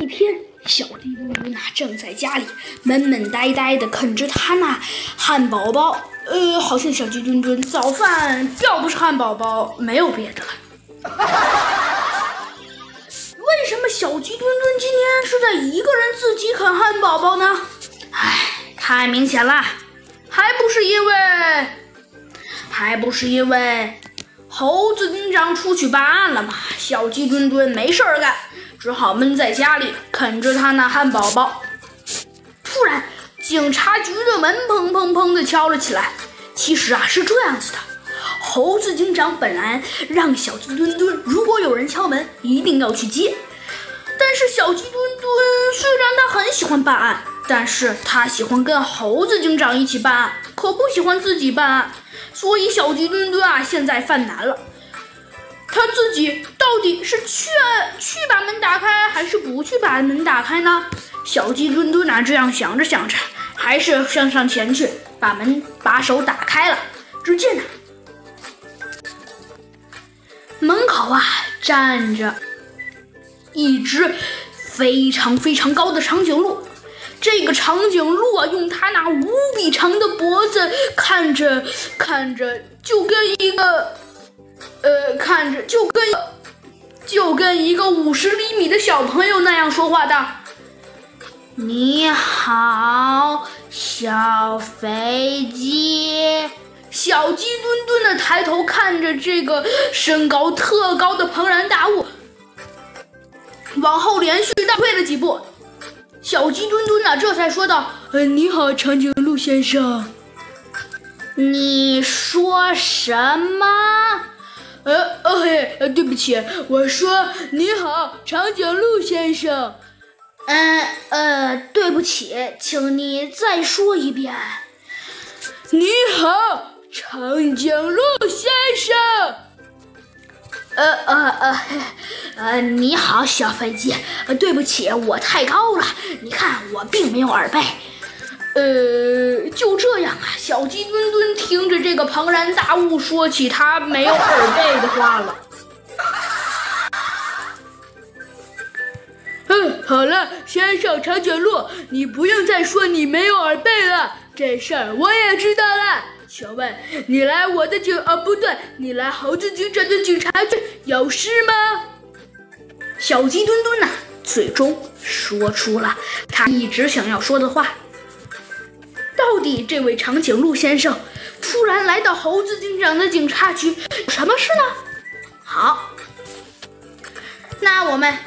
一天，小鸡墩墩呐正在家里闷闷呆呆的啃着他那汉堡包。呃，好像小鸡墩墩早饭要不是汉堡包，没有别的了。为什么小鸡墩墩今天是在一个人自己啃汉堡包呢？唉，太明显了，还不是因为，还不是因为猴子警长出去办案了嘛？小鸡墩墩没事儿干。只好闷在家里啃着他那汉堡包。突然，警察局的门砰砰砰的敲了起来。其实啊，是这样子的：猴子警长本来让小鸡墩墩，如果有人敲门，一定要去接。但是小鸡墩墩虽然他很喜欢办案，但是他喜欢跟猴子警长一起办案，可不喜欢自己办案。所以小鸡墩墩啊，现在犯难了。他自己到底是去去把门打开，还是不去把门打开呢？小鸡墩墩啊，这样想着想着，还是向上前去把门把手打开了。只见呢，门口啊站着一只非常非常高的长颈鹿。这个长颈鹿啊，用它那无比长的脖子，看着看着，就跟一个。呃，看着就跟就跟一个五十厘米的小朋友那样说话的。你好，小飞机。小鸡墩墩的抬头看着这个身高特高的庞然大物，往后连续倒退了几步。小鸡墩墩呢，这才说道：“呃，你好，长颈鹿先生。你说什么？”呃哦嘿，呃对不起，我说你好，长颈鹿先生。嗯呃，对不起，请你再说一遍。你好，长颈鹿先生。呃呃呃，呃你好，小飞机。对不起，我太高了，你看我并没有耳背。呃，就这样啊，小鸡墩墩听着这个庞然大物说起他没有耳背的话了。嗯，好了，先生长颈鹿，你不用再说你没有耳背了，这事儿我也知道了。请问你来我的警……啊，不对，你来猴子警长的警察局有事吗？小鸡墩墩呐，最终说出了他一直想要说的话。到底这位长颈鹿先生突然来到猴子警长的警察局有，什么事呢？好，那我们。